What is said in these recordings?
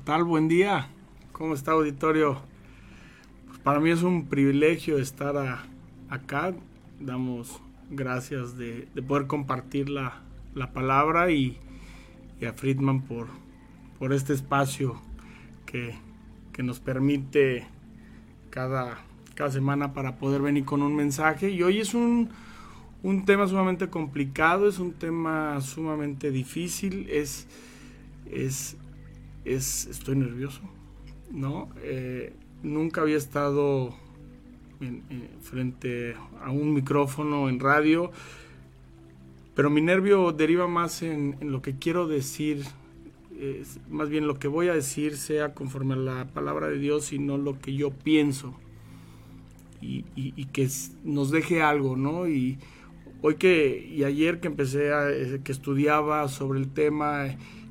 Tal? Buen día. ¿Cómo está auditorio? Pues para mí es un privilegio estar acá. Damos gracias de, poder compartir la, palabra y, a Friedman por, por este espacio que, nos permite cada, cada semana para poder venir con un mensaje. Y hoy es un, un tema sumamente complicado, es un tema sumamente difícil, es, es es, estoy nervioso, ¿no? Eh, nunca había estado frente a un micrófono en radio, pero mi nervio deriva más en, lo que quiero decir, más bien lo que voy a decir sea conforme a la palabra de Dios y no lo que yo pienso. Y, que nos deje algo, ¿no? Y hoy que, y ayer que empecé a, eh, que estudiaba sobre el tema,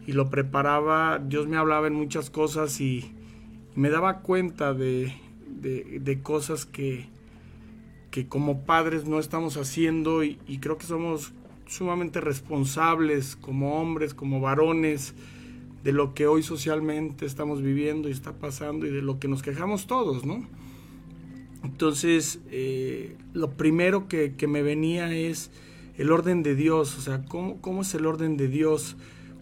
y lo preparaba, Dios me hablaba en muchas cosas y, me daba cuenta de, cosas que, que como padres no estamos haciendo y, creo que somos sumamente responsables como hombres, como varones, de lo que hoy socialmente estamos viviendo y está pasando y de lo que nos quejamos todos, ¿no? Entonces, eh, lo primero que, me venía es el orden de Dios, o sea, ¿cómo, cómo es el orden de Dios?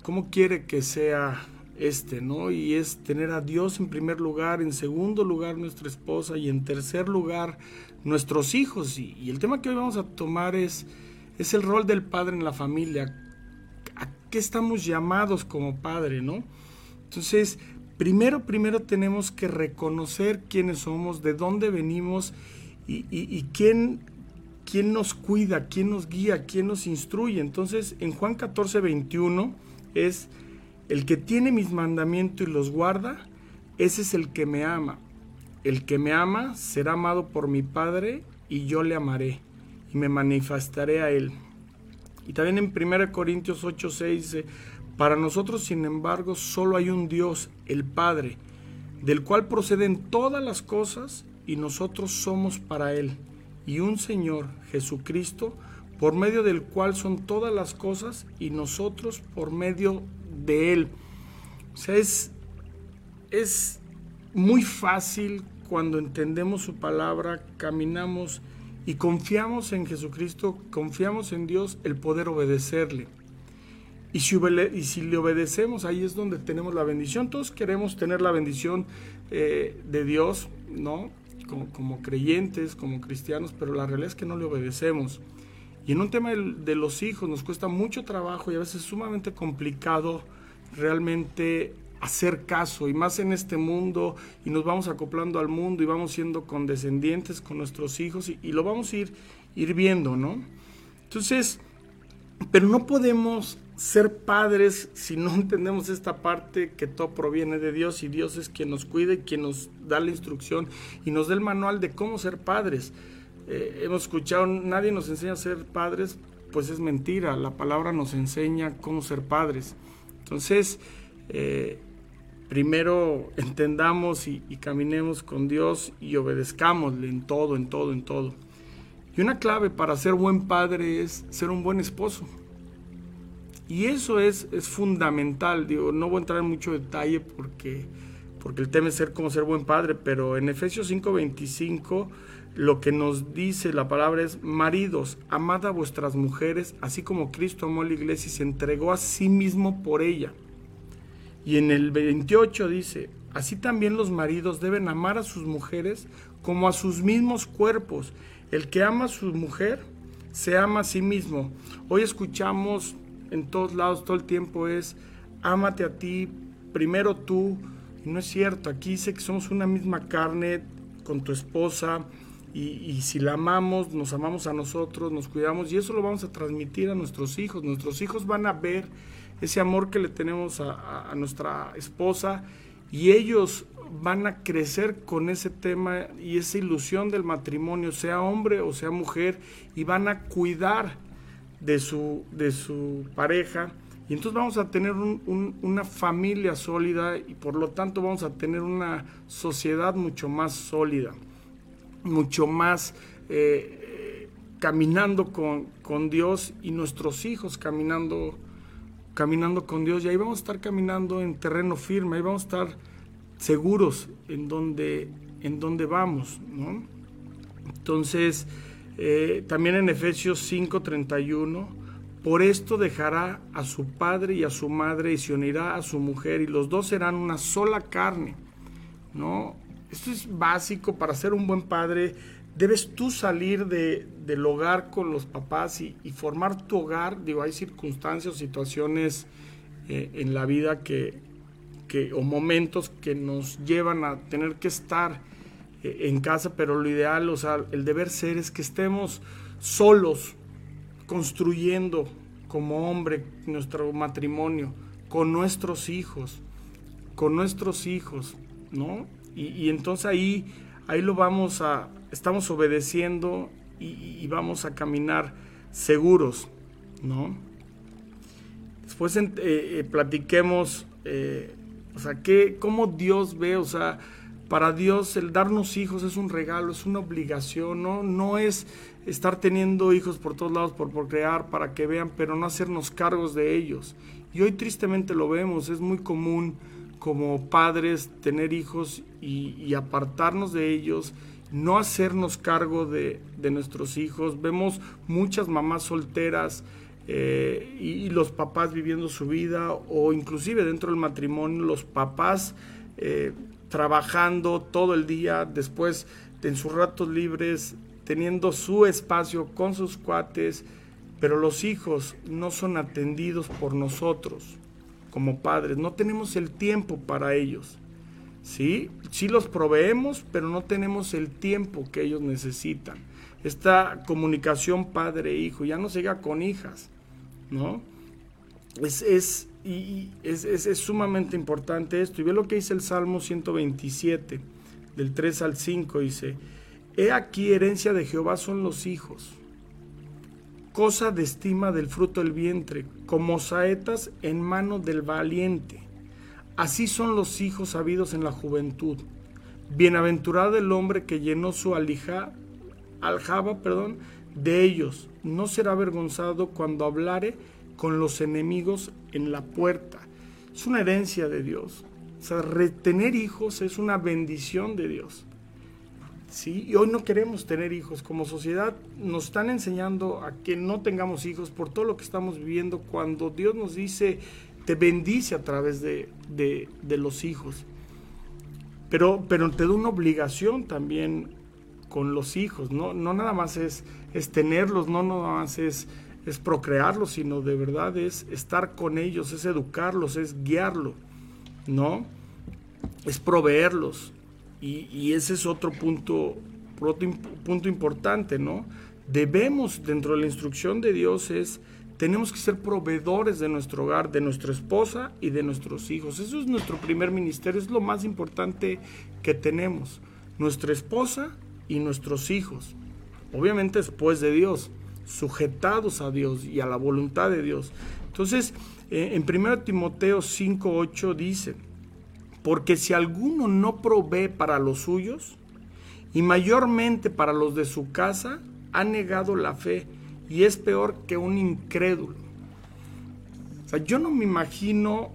Cómo quiere que sea este, ¿no? Y es tener a Dios en primer lugar, en segundo lugar nuestra esposa y en tercer lugar nuestros hijos. Y, el tema que hoy vamos a tomar es, es el rol del padre en la familia. ¿A qué estamos llamados como padre, no? Entonces, primero, primero tenemos que reconocer quiénes somos, de dónde venimos y, y quién, quién nos cuida, quién nos guía, quién nos instruye. Entonces, en Juan 14, 21 es el que tiene mis mandamientos y los guarda, ese es el que me ama. El que me ama será amado por mi Padre y yo le amaré y me manifestaré a él. Y también en 1 Corintios 8, 6 dice, para nosotros sin embargo solo hay un Dios, el Padre, del cual proceden todas las cosas y nosotros somos para Él, y un Señor, Jesucristo, por medio del cual son todas las cosas y nosotros por medio de Él. O sea, es, es muy fácil cuando entendemos su palabra, caminamos y confiamos en Jesucristo, confiamos en Dios, el poder obedecerle. Y si, y si le obedecemos, ahí es donde tenemos la bendición. Todos queremos tener la bendición eh, de Dios, ¿no? Como, como creyentes, como cristianos, pero la realidad es que no le obedecemos. Y en un tema de los hijos nos cuesta mucho trabajo y a veces sumamente complicado realmente hacer caso y más en este mundo y nos vamos acoplando al mundo y vamos siendo condescendientes con nuestros hijos y, lo vamos a ir, ir viendo, ¿no? Entonces, pero no podemos ser padres si no entendemos esta parte que todo proviene de Dios y Dios es quien nos cuida y quien nos da la instrucción y nos da el manual de cómo ser padres. Eh, hemos escuchado, nadie nos enseña a ser padres, pues es mentira, la palabra nos enseña cómo ser padres. Entonces, eh, primero entendamos y, caminemos con Dios y obedezcámosle en todo, en todo, en todo. Y una clave para ser buen padre es ser un buen esposo. Y eso es, es fundamental. Digo, no voy a entrar en mucho detalle porque, porque el tema es ser como ser buen padre, pero en Efesios 5:25 lo que nos dice la palabra es, maridos, amad a vuestras mujeres, así como Cristo amó a la iglesia y se entregó a sí mismo por ella. Y en el 28 dice, así también los maridos deben amar a sus mujeres como a sus mismos cuerpos. El que ama a su mujer, se ama a sí mismo. Hoy escuchamos en todos lados, todo el tiempo es, ámate a ti, primero tú. Y no es cierto, aquí dice que somos una misma carne con tu esposa, y, si la amamos, nos amamos a nosotros, nos cuidamos y eso lo vamos a transmitir a nuestros hijos. Nuestros hijos van a ver ese amor que le tenemos a, nuestra esposa y ellos van a crecer con ese tema y esa ilusión del matrimonio, sea hombre o sea mujer, y van a cuidar de su, de su pareja. Y entonces vamos a tener una familia sólida y por lo tanto vamos a tener una sociedad mucho más sólida mucho más eh, caminando con, con, Dios y nuestros hijos caminando, caminando con Dios. Y ahí vamos a estar caminando en terreno firme, ahí vamos a estar seguros en donde, en donde vamos. Entonces, eh, también en Efesios 5:31, por esto dejará a su padre y a su madre y se unirá a su mujer y los dos serán una sola carne. ¿no? Esto es básico para ser un buen padre. Debes tú salir de, del hogar con los papás y, formar tu hogar. Digo, hay circunstancias situaciones eh, en la vida que, que, o momentos que nos llevan a tener que estar eh, en casa, pero lo ideal, o sea, el deber ser es que estemos solos, construyendo como hombre nuestro matrimonio, con nuestros hijos, con nuestros hijos, ¿no? Y, entonces ahí, ahí lo vamos a, estamos obedeciendo y, vamos a caminar seguros, ¿no? Después eh, eh, platiquemos, eh, o sea, ¿qué, cómo Dios ve, o sea, para Dios el darnos hijos es un regalo, es una obligación, ¿no? No es estar teniendo hijos por todos lados por, por crear para que vean, pero no hacernos cargos de ellos. Y hoy tristemente lo vemos, es muy común como padres tener hijos y, apartarnos de ellos, no hacernos cargo de, nuestros hijos. Vemos muchas mamás solteras eh, y, los papás viviendo su vida o inclusive dentro del matrimonio los papás eh, trabajando todo el día, después en sus ratos libres, teniendo su espacio con sus cuates, pero los hijos no son atendidos por nosotros como padres, no tenemos el tiempo para ellos. ¿sí? Sí los proveemos, pero no tenemos el tiempo que ellos necesitan. Esta comunicación padre-hijo ya no se llega con hijas, ¿no? Es, es, es, es, sumamente importante esto. Y ve lo que dice el Salmo 127, del 3 al 5, dice, He aquí herencia de Jehová son los hijos cosa de estima del fruto del vientre, como saetas en mano del valiente. Así son los hijos habidos en la juventud. Bienaventurado el hombre que llenó su alija, aljaba perdón, de ellos. No será avergonzado cuando hablare con los enemigos en la puerta. Es una herencia de Dios. O sea, retener hijos es una bendición de Dios. ¿Sí? Y hoy no queremos tener hijos. Como sociedad nos están enseñando a que no tengamos hijos por todo lo que estamos viviendo cuando Dios nos dice, te bendice a través de, los hijos. Pero, pero te da una obligación también con los hijos, no, no nada más es, es tenerlos, no nada más es, es procrearlos, sino de verdad es estar con ellos, es educarlos, es guiarlos, ¿no? Es proveerlos, y, ese es otro punto, punto importante, ¿no? Debemos, dentro de la instrucción de Dios, es, tenemos que ser proveedores de nuestro hogar, de nuestra esposa y de nuestros hijos. Eso es nuestro primer ministerio, es lo más importante que tenemos. Nuestra esposa y nuestros hijos. Obviamente después de Dios, sujetados a Dios y a la voluntad de Dios. Entonces, eh, en 1 Timoteo 5.8 dice, porque si alguno no provee para los suyos, y mayormente para los de su casa, ha negado la fe y es peor que un incrédulo. O sea, yo no me imagino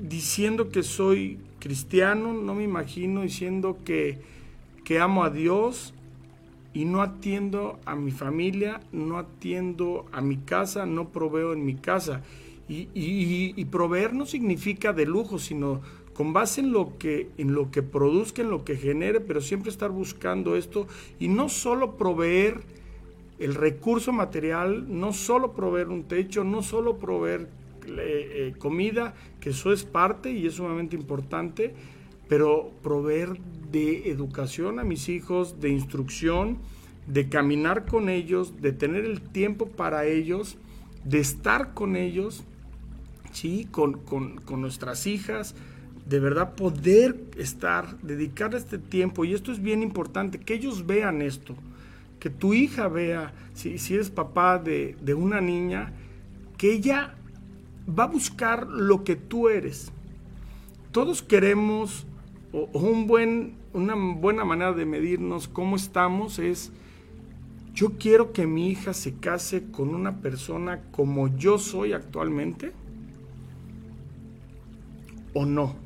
diciendo que soy cristiano, no me imagino diciendo que, que amo a Dios y no atiendo a mi familia, no atiendo a mi casa, no proveo en mi casa. Y, y proveer no significa de lujo, sino con base en lo que en lo que produzca, en lo que genere, pero siempre estar buscando esto y no solo proveer el recurso material, no solo proveer un techo, no solo proveer eh, eh, comida, que eso es parte y es sumamente importante, pero proveer de educación a mis hijos, de instrucción, de caminar con ellos, de tener el tiempo para ellos, de estar con ellos, ¿sí? con, con, con nuestras hijas, de verdad poder estar, dedicar este tiempo, y esto es bien importante, que ellos vean esto, que tu hija vea, si, si eres papá de, de una niña, que ella va a buscar lo que tú eres. Todos queremos, o, un buen, una buena manera de medirnos cómo estamos es, yo quiero que mi hija se case con una persona como yo soy actualmente, o no.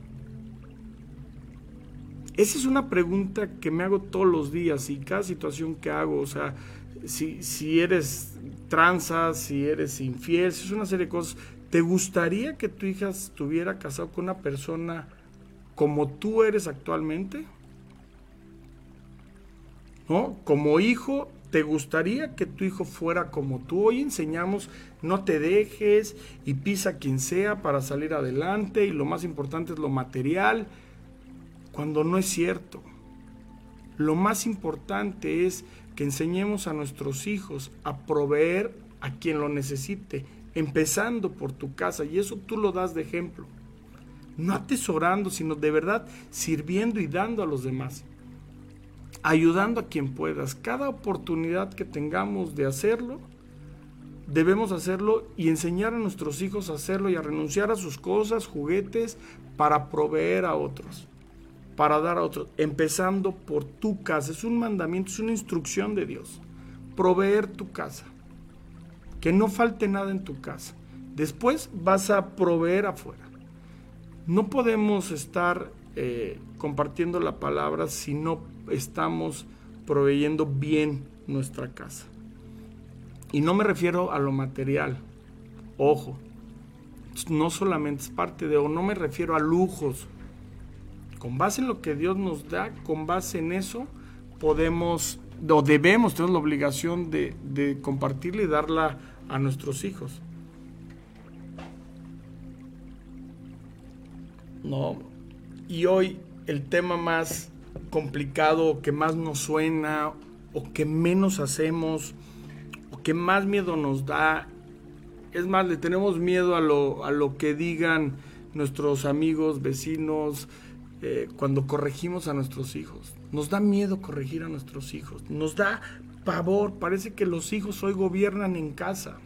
Esa es una pregunta que me hago todos los días y cada situación que hago, o sea, si, si eres tranza, si eres infiel, si es una serie de cosas, ¿te gustaría que tu hija estuviera casada con una persona como tú eres actualmente? ¿No? Como hijo, ¿te gustaría que tu hijo fuera como tú? Hoy enseñamos, no te dejes y pisa quien sea para salir adelante y lo más importante es lo material cuando no es cierto. Lo más importante es que enseñemos a nuestros hijos a proveer a quien lo necesite, empezando por tu casa, y eso tú lo das de ejemplo. No atesorando, sino de verdad sirviendo y dando a los demás, ayudando a quien puedas. Cada oportunidad que tengamos de hacerlo, debemos hacerlo y enseñar a nuestros hijos a hacerlo y a renunciar a sus cosas, juguetes, para proveer a otros para dar a otros, empezando por tu casa. Es un mandamiento, es una instrucción de Dios. Proveer tu casa. Que no falte nada en tu casa. Después vas a proveer afuera. No podemos estar eh, compartiendo la palabra si no estamos proveyendo bien nuestra casa. Y no me refiero a lo material. Ojo, no solamente es parte de, o no me refiero a lujos, con base en lo que Dios nos da, con base en eso, podemos o debemos, tener la obligación de, de compartirla y darla a nuestros hijos. No. Y hoy el tema más complicado, que más nos suena, o que menos hacemos, o que más miedo nos da, es más, le tenemos miedo a lo, a lo que digan nuestros amigos, vecinos, eh, cuando corregimos a nuestros hijos. Nos da miedo corregir a nuestros hijos. Nos da pavor. Parece que los hijos hoy gobiernan en casa.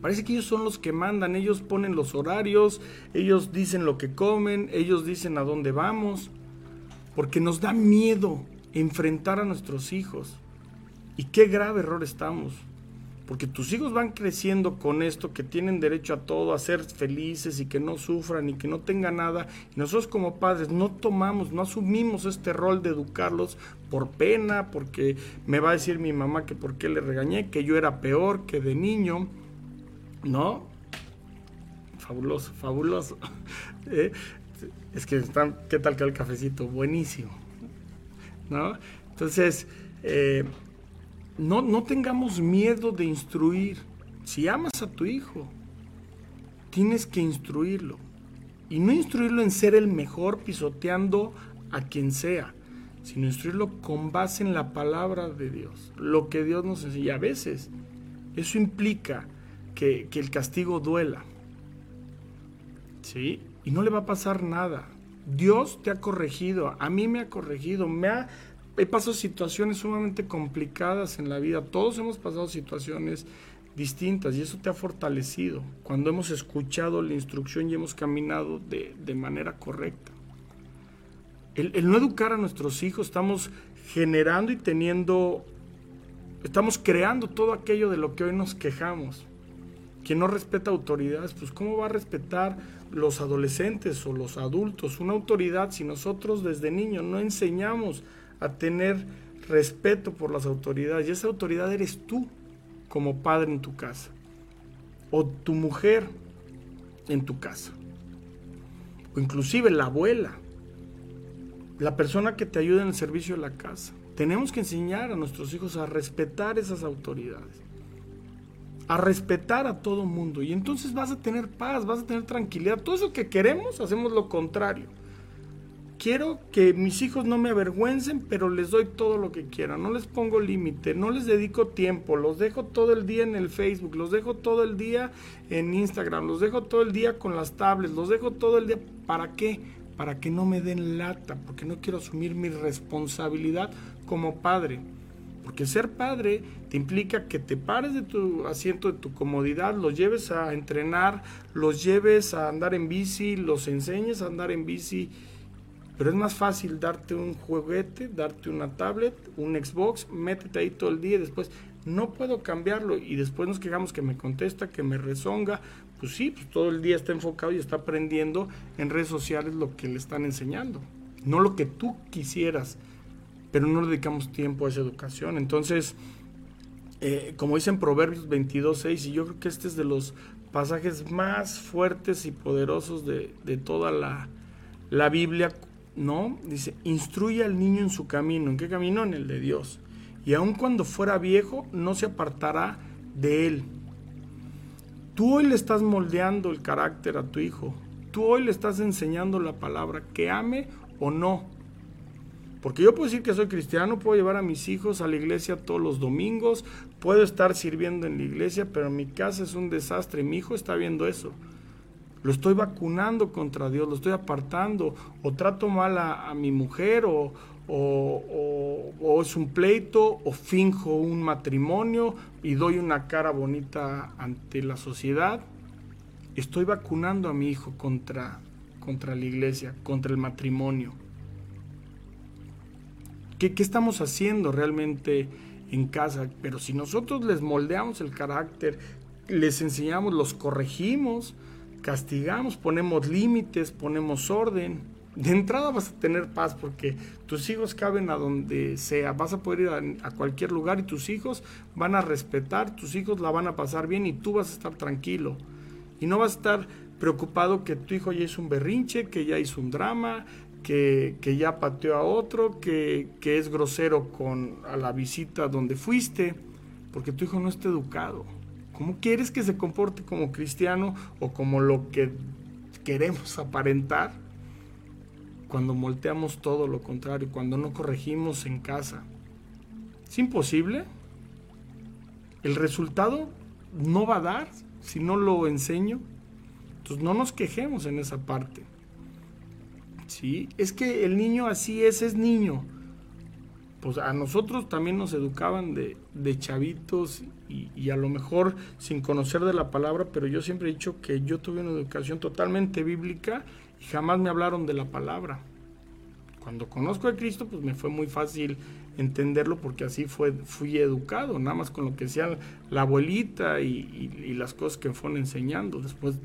Parece que ellos son los que mandan. Ellos ponen los horarios. Ellos dicen lo que comen. Ellos dicen a dónde vamos. Porque nos da miedo enfrentar a nuestros hijos. Y qué grave error estamos porque tus hijos van creciendo con esto, que tienen derecho a todo, a ser felices y que no sufran y que no tengan nada. Nosotros como padres no tomamos, no asumimos este rol de educarlos por pena, porque me va a decir mi mamá que por qué le regañé, que yo era peor que de niño. ¿No? Fabuloso, fabuloso. ¿Eh? Es que están, ¿qué tal que el cafecito? Buenísimo. ¿No? Entonces, eh, no, no tengamos miedo de instruir. Si amas a tu hijo, tienes que instruirlo. Y no instruirlo en ser el mejor pisoteando a quien sea, sino instruirlo con base en la palabra de Dios, lo que Dios nos enseña. A veces eso implica que, que el castigo duela. ¿Sí? Y no le va a pasar nada. Dios te ha corregido, a mí me ha corregido, me ha he pasado situaciones sumamente complicadas en la vida. Todos hemos pasado situaciones distintas y eso te ha fortalecido cuando hemos escuchado la instrucción y hemos caminado de, manera correcta. El, el, no educar a nuestros hijos, estamos generando y teniendo, estamos creando todo aquello de lo que hoy nos quejamos. Quien no respeta autoridades, pues ¿cómo va a respetar los adolescentes o los adultos una autoridad si nosotros desde niños no enseñamos a tener respeto por las autoridades. Y esa autoridad eres tú como padre en tu casa. O tu mujer en tu casa. O inclusive la abuela. La persona que te ayuda en el servicio de la casa. Tenemos que enseñar a nuestros hijos a respetar esas autoridades. A respetar a todo mundo. Y entonces vas a tener paz, vas a tener tranquilidad. Todo eso que queremos, hacemos lo contrario quiero que mis hijos no me avergüencen, pero les doy todo lo que quieran, no les pongo límite, no les dedico tiempo, los dejo todo el día en el Facebook, los dejo todo el día en Instagram, los dejo todo el día con las tablets, los dejo todo el día, ¿para qué? Para que no me den lata, porque no quiero asumir mi responsabilidad como padre. Porque ser padre te implica que te pares de tu asiento, de tu comodidad, los lleves a entrenar, los lleves a andar en bici, los enseñes a andar en bici. Pero es más fácil darte un juguete, darte una tablet, un Xbox, métete ahí todo el día y después no puedo cambiarlo y después nos quejamos que me contesta, que me rezonga. Pues sí, pues todo el día está enfocado y está aprendiendo en redes sociales lo que le están enseñando, no lo que tú quisieras pero no dedicamos tiempo a esa educación. Entonces, eh, como dicen Proverbios 22, 6, y yo creo que este es de los pasajes más fuertes y poderosos de, toda la, la, Biblia, ¿no? Dice, instruye al niño en su camino. ¿En qué camino? En el de Dios. Y aun cuando fuera viejo, no se apartará de él. Tú hoy le estás moldeando el carácter a tu hijo. Tú hoy le estás enseñando la palabra, que ame o no. Porque yo puedo decir que soy cristiano, puedo llevar a mis hijos a la iglesia todos los domingos, puedo estar sirviendo en la iglesia, pero mi casa es un desastre. Mi hijo está viendo eso. Lo estoy vacunando contra Dios, lo estoy apartando, o trato mal a, mi mujer, o, o, es un pleito, o finjo un matrimonio y doy una cara bonita ante la sociedad. Estoy vacunando a mi hijo contra, contra la iglesia, contra el matrimonio. ¿Qué, estamos haciendo realmente en casa? Pero si nosotros les moldeamos el carácter, les enseñamos, los corregimos, castigamos, ponemos límites, ponemos orden, de entrada vas a tener paz porque tus hijos caben a donde sea, vas a poder ir a, cualquier lugar y tus hijos van a respetar, tus hijos la van a pasar bien y tú vas a estar tranquilo. Y no vas a estar preocupado que tu hijo ya hizo un berrinche, que ya hizo un drama, que, ya pateó a otro, que, es grosero con a la visita donde fuiste, porque tu hijo no está educado. ¿Cómo quieres que se comporte como cristiano o como lo que queremos aparentar? Cuando volteamos todo lo contrario, cuando no corregimos en casa. ¿Es imposible? ¿El resultado no va a dar si no lo enseño? Entonces no nos quejemos en esa parte. Sí, es que el niño así es, es niño. Pues a nosotros también nos educaban de, chavitos y, a lo mejor sin conocer de la palabra, pero yo siempre he dicho que yo tuve una educación totalmente bíblica y jamás me hablaron de la palabra. Cuando conozco a Cristo, pues me fue muy fácil entenderlo porque así fue, fui educado, nada más con lo que decía la abuelita y, las cosas que me fueron enseñando. Después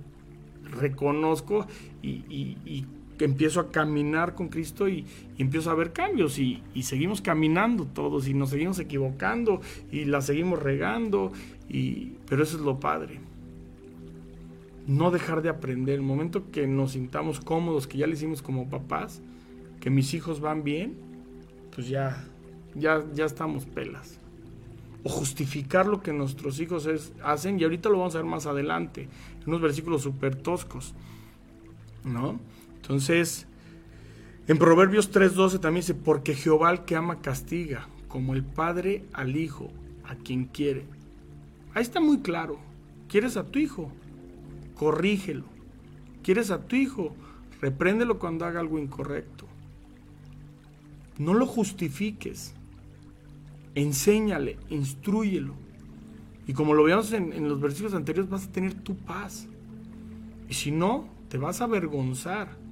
reconozco y que empiezo a caminar con Cristo y, empiezo a ver cambios y, seguimos caminando todos y nos seguimos equivocando y la seguimos regando, y, pero eso es lo padre. No dejar de aprender. El momento que nos sintamos cómodos, que ya le hicimos como papás, que mis hijos van bien, pues ya, ya, ya estamos pelas. O justificar lo que nuestros hijos hacen, y ahorita lo vamos a ver más adelante, unos versículos súper toscos, ¿no? Entonces, en Proverbios 3:12 también dice, porque Jehová al que ama castiga, como el padre al hijo, a quien quiere. Ahí está muy claro. ¿Quieres a tu hijo? Corrígelo. ¿Quieres a tu hijo? Repréndelo cuando haga algo incorrecto. No lo justifiques. Enséñale, instruyelo. Y como lo veíamos en, en los versículos anteriores, vas a tener tu paz. Y si no, te vas a avergonzar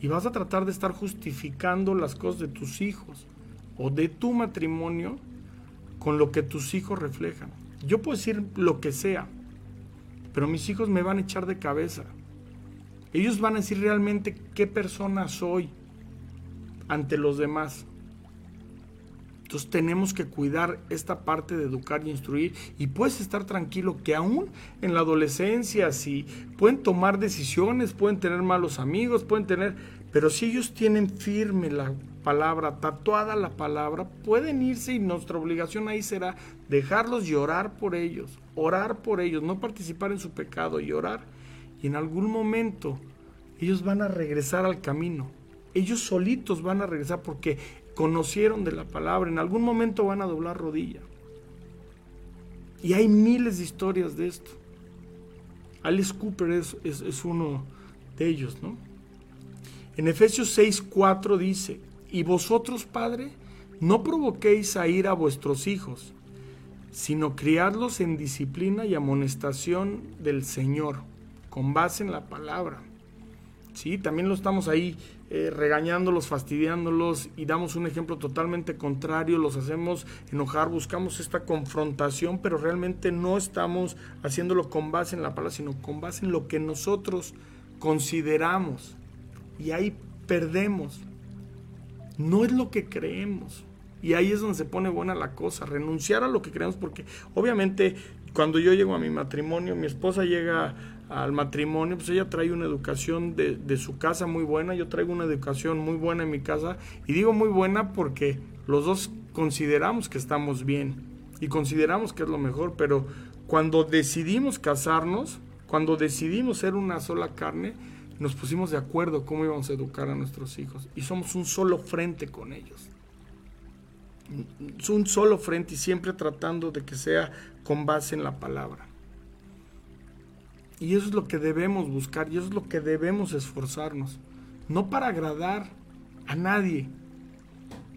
y vas a tratar de estar justificando las cosas de tus hijos o de tu matrimonio con lo que tus hijos reflejan. Yo puedo decir lo que sea, pero mis hijos me van a echar de cabeza. Ellos van a decir realmente qué persona soy ante los demás. Entonces tenemos que cuidar esta parte de educar y instruir y puedes estar tranquilo que aún en la adolescencia, si pueden tomar decisiones, pueden tener malos amigos, pueden tener, pero si ellos tienen firme la palabra, tatuada la palabra, pueden irse y nuestra obligación ahí será dejarlos y orar por ellos, orar por ellos, no participar en su pecado y orar. Y en algún momento ellos van a regresar al camino Ellos solitos van a regresar porque conocieron de la palabra. En algún momento van a doblar rodilla. Y hay miles de historias de esto. Alice Cooper es, es, uno de ellos, ¿no? En Efesios 6:4 dice, y vosotros, Padre, no provoquéis a ir a vuestros hijos, sino criadlos en disciplina y amonestación del Señor, con base en la palabra. Sí, también lo estamos ahí eh, regañándolos, fastidiándolos y damos un ejemplo totalmente contrario, los hacemos enojar, buscamos esta confrontación, pero realmente no estamos haciéndolo con base en la palabra, sino con base en lo que nosotros consideramos. Y ahí perdemos. No es lo que creemos. Y ahí es donde se pone buena la cosa, renunciar a lo que creemos, porque obviamente cuando yo llego a mi matrimonio, mi esposa llega al matrimonio, pues ella trae una educación de, su casa muy buena, yo traigo una educación muy buena en mi casa, y digo muy buena porque los dos consideramos que estamos bien y consideramos que es lo mejor, pero cuando decidimos casarnos, cuando decidimos ser una sola carne, nos pusimos de acuerdo cómo íbamos a educar a nuestros hijos y somos un solo frente con ellos. Un solo frente y siempre tratando de que sea con base en la palabra. Y eso es lo que debemos buscar y eso es lo que debemos esforzarnos. No para agradar a nadie,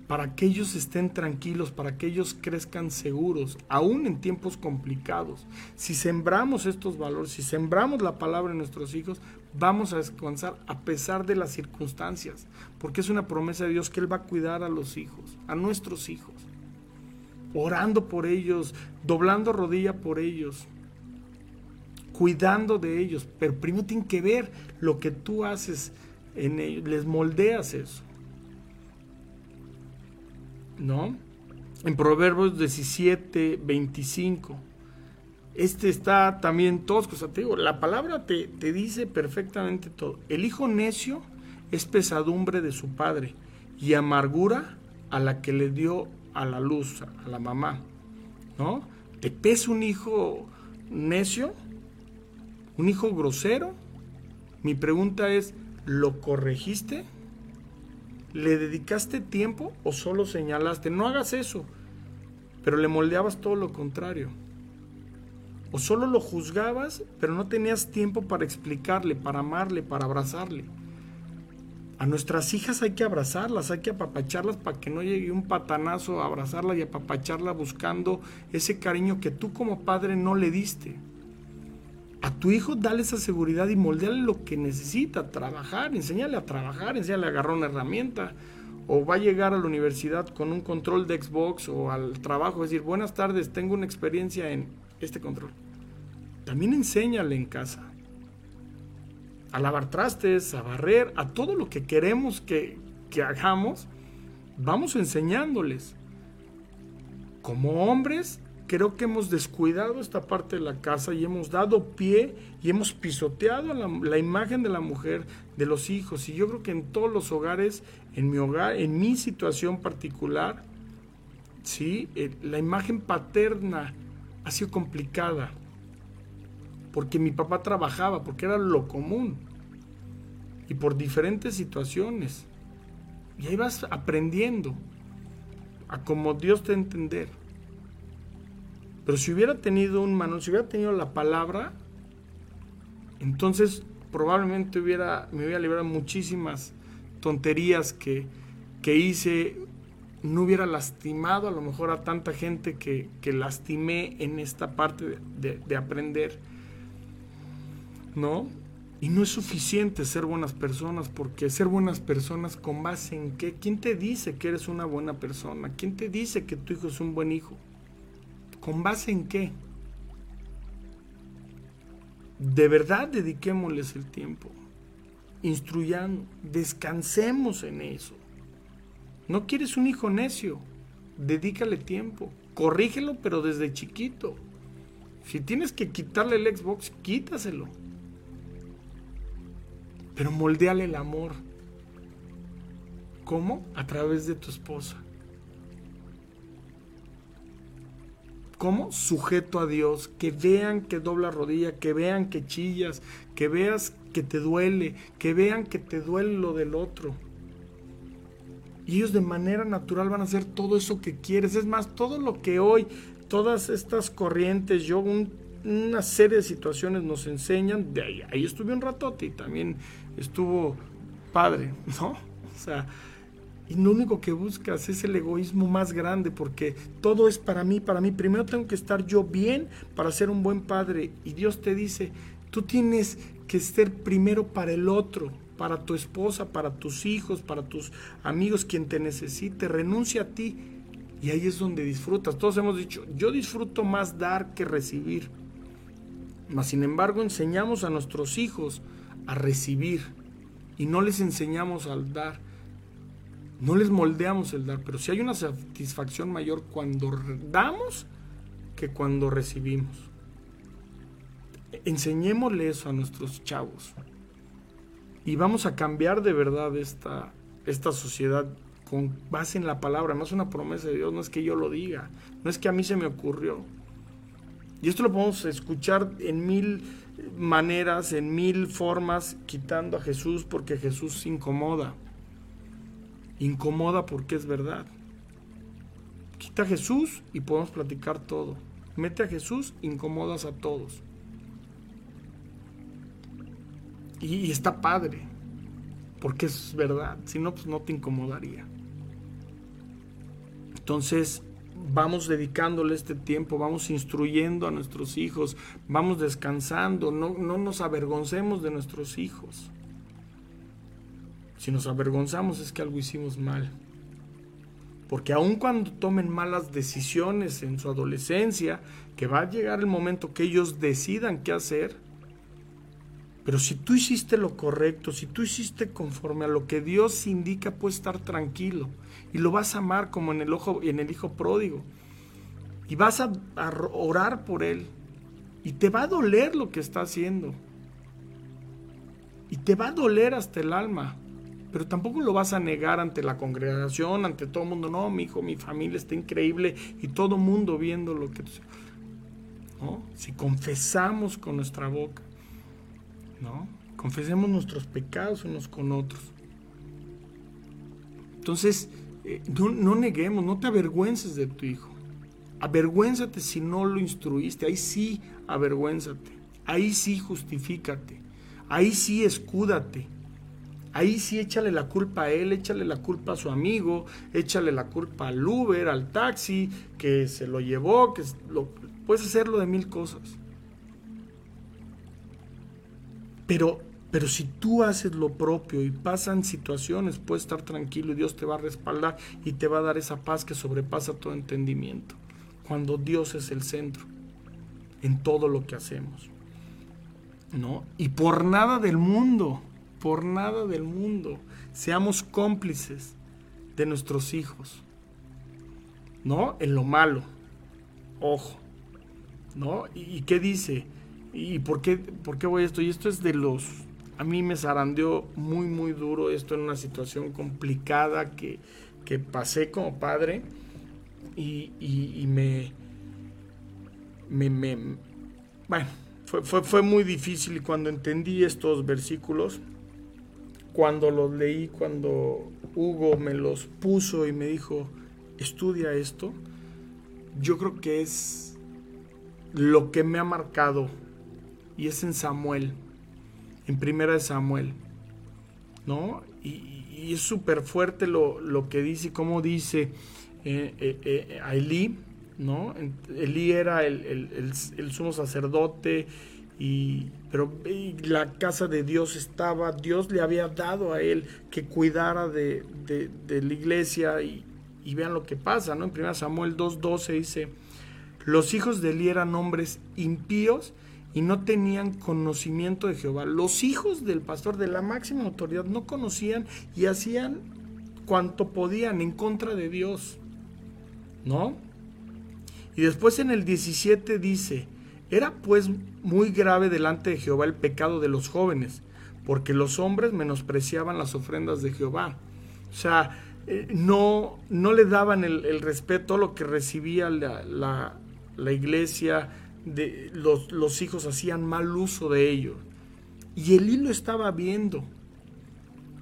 para que ellos estén tranquilos, para que ellos crezcan seguros, aún en tiempos complicados. Si sembramos estos valores, si sembramos la palabra en nuestros hijos, vamos a descansar a pesar de las circunstancias, porque es una promesa de Dios que Él va a cuidar a los hijos, a nuestros hijos, orando por ellos, doblando rodilla por ellos, cuidando de ellos, pero primero tienen que ver lo que tú haces en ellos, les moldeas eso. ¿No? En Proverbios 17, 25. Este está también tosco, o te digo, la palabra te, te dice perfectamente todo. El hijo necio es pesadumbre de su padre y amargura a la que le dio a la luz, a la mamá. ¿No? ¿Te pesa un hijo necio? ¿Un hijo grosero? Mi pregunta es, ¿lo corregiste? ¿Le dedicaste tiempo o solo señalaste? No hagas eso, pero le moldeabas todo lo contrario. O solo lo juzgabas, pero no tenías tiempo para explicarle, para amarle, para abrazarle. A nuestras hijas hay que abrazarlas, hay que apapacharlas para que no llegue un patanazo a abrazarla y apapacharla buscando ese cariño que tú como padre no le diste a tu hijo dale esa seguridad y moldeale lo que necesita, trabajar, enséñale a trabajar, enséñale a agarrar una herramienta. O va a llegar a la universidad con un control de Xbox o al trabajo, decir, buenas tardes, tengo una experiencia en este control. También enséñale en casa. A lavar trastes, a barrer, a todo lo que queremos que, que hagamos, vamos enseñándoles. Como hombres, creo que hemos descuidado esta parte de la casa y hemos dado pie y hemos pisoteado la, imagen de la mujer, de los hijos. Y yo creo que en todos los hogares, en mi hogar, en mi situación particular, ¿sí? Eh, la imagen paterna ha sido complicada. Porque mi papá trabajaba, porque era lo común. Y por diferentes situaciones. Y ahí vas aprendiendo a como Dios te entender. Pero si hubiera tenido un manual, si hubiera tenido la palabra, entonces probablemente hubiera, me hubiera librado muchísimas tonterías que, hice, no hubiera lastimado a lo mejor a tanta gente que, lastimé en esta parte de, de, aprender. ¿No? Y no es suficiente ser buenas personas, porque ser buenas personas con base en qué? ¿Quién te dice que eres una buena persona? ¿Quién te dice que tu hijo es un buen hijo? ¿Con base en qué? De verdad dediquémosles el tiempo, instruyando, descansemos en eso. No quieres un hijo necio, dedícale tiempo, corrígelo pero desde chiquito. Si tienes que quitarle el Xbox, quítaselo. Pero moldeale el amor. ¿Cómo? A través de tu esposa. ¿Cómo? Sujeto a Dios, que vean que dobla rodilla, que vean que chillas, que veas que te duele, que vean que te duele lo del otro. Y ellos de manera natural van a hacer todo eso que quieres. Es más, todo lo que hoy, todas estas corrientes, yo, una serie de situaciones nos enseñan. De ahí, ahí estuve un ratote y también estuvo padre, ¿no? O sea, y lo único que buscas es el egoísmo más grande porque todo es para mí, para mí. Primero tengo que estar yo bien para ser un buen padre. Y Dios te dice, tú tienes que ser primero para el otro, para tu esposa, para tus hijos, para tus amigos, quien te necesite. Renuncia a ti. Y ahí es donde disfrutas. Todos hemos dicho, yo disfruto más dar que recibir. Mas, sin embargo, enseñamos a nuestros hijos a recibir y no les enseñamos al dar. No les moldeamos el dar, pero si hay una satisfacción mayor cuando damos que cuando recibimos. Enseñémosle eso a nuestros chavos. Y vamos a cambiar de verdad esta, esta sociedad con base en la palabra. No es una promesa de Dios, no es que yo lo diga, no es que a mí se me ocurrió. Y esto lo podemos escuchar en mil maneras, en mil formas, quitando a Jesús porque Jesús se incomoda. Incomoda porque es verdad. Quita a Jesús y podemos platicar todo. Mete a Jesús, incomodas a todos. Y, está padre, porque es verdad. Si no, pues no te incomodaría. Entonces, vamos dedicándole este tiempo, vamos instruyendo a nuestros hijos, vamos descansando, no, no nos avergoncemos de nuestros hijos. Si nos avergonzamos es que algo hicimos mal. Porque aun cuando tomen malas decisiones en su adolescencia, que va a llegar el momento que ellos decidan qué hacer, pero si tú hiciste lo correcto, si tú hiciste conforme a lo que Dios indica, puedes estar tranquilo y lo vas a amar como en el, ojo, en el hijo pródigo. Y vas a orar por él. Y te va a doler lo que está haciendo. Y te va a doler hasta el alma pero tampoco lo vas a negar ante la congregación, ante todo el mundo. No, mi hijo, mi familia está increíble y todo el mundo viendo lo que... ¿no? Si confesamos con nuestra boca, ¿no? Confesemos nuestros pecados unos con otros. Entonces, eh, no, no neguemos, no te avergüences de tu hijo. Avergüénzate si no lo instruiste. Ahí sí, avergüénzate. Ahí sí, justifícate. Ahí sí, escúdate. Ahí sí échale la culpa a él, échale la culpa a su amigo, échale la culpa al Uber, al taxi, que se lo llevó, que lo, puedes hacerlo de mil cosas. Pero, pero si tú haces lo propio y pasan situaciones, puedes estar tranquilo y Dios te va a respaldar y te va a dar esa paz que sobrepasa todo entendimiento. Cuando Dios es el centro en todo lo que hacemos. ¿No? Y por nada del mundo por nada del mundo seamos cómplices de nuestros hijos. ¿No? En lo malo. Ojo. ¿No? ¿Y, qué dice? ¿Y por qué, por qué voy a esto? Y esto es de los... A mí me zarandeó muy, muy duro esto en una situación complicada que, que pasé como padre y, y, me, me, me, Bueno, fue, fue, fue muy difícil y cuando entendí estos versículos, cuando los leí, cuando Hugo me los puso y me dijo, estudia esto, yo creo que es lo que me ha marcado y es en Samuel, en primera de Samuel, ¿no? Y, es súper fuerte lo, que dice cómo dice eh, eh, eh, a Elí, ¿no? Elí era el, el sumo sacerdote y pero la casa de Dios estaba, Dios le había dado a él que cuidara de, la iglesia y, vean lo que pasa, ¿no? En 1 Samuel 2.12 dice, los hijos de Eli eran hombres impíos y no tenían conocimiento de Jehová. Los hijos del pastor de la máxima autoridad no conocían y hacían cuanto podían en contra de Dios, ¿no? Y después en el 17 dice, era pues muy grave delante de Jehová el pecado de los jóvenes, porque los hombres menospreciaban las ofrendas de Jehová. O sea, eh, no, no le daban el, respeto a lo que recibía la, iglesia, de, los, los, hijos hacían mal uso de ello. Y Elí lo estaba viendo.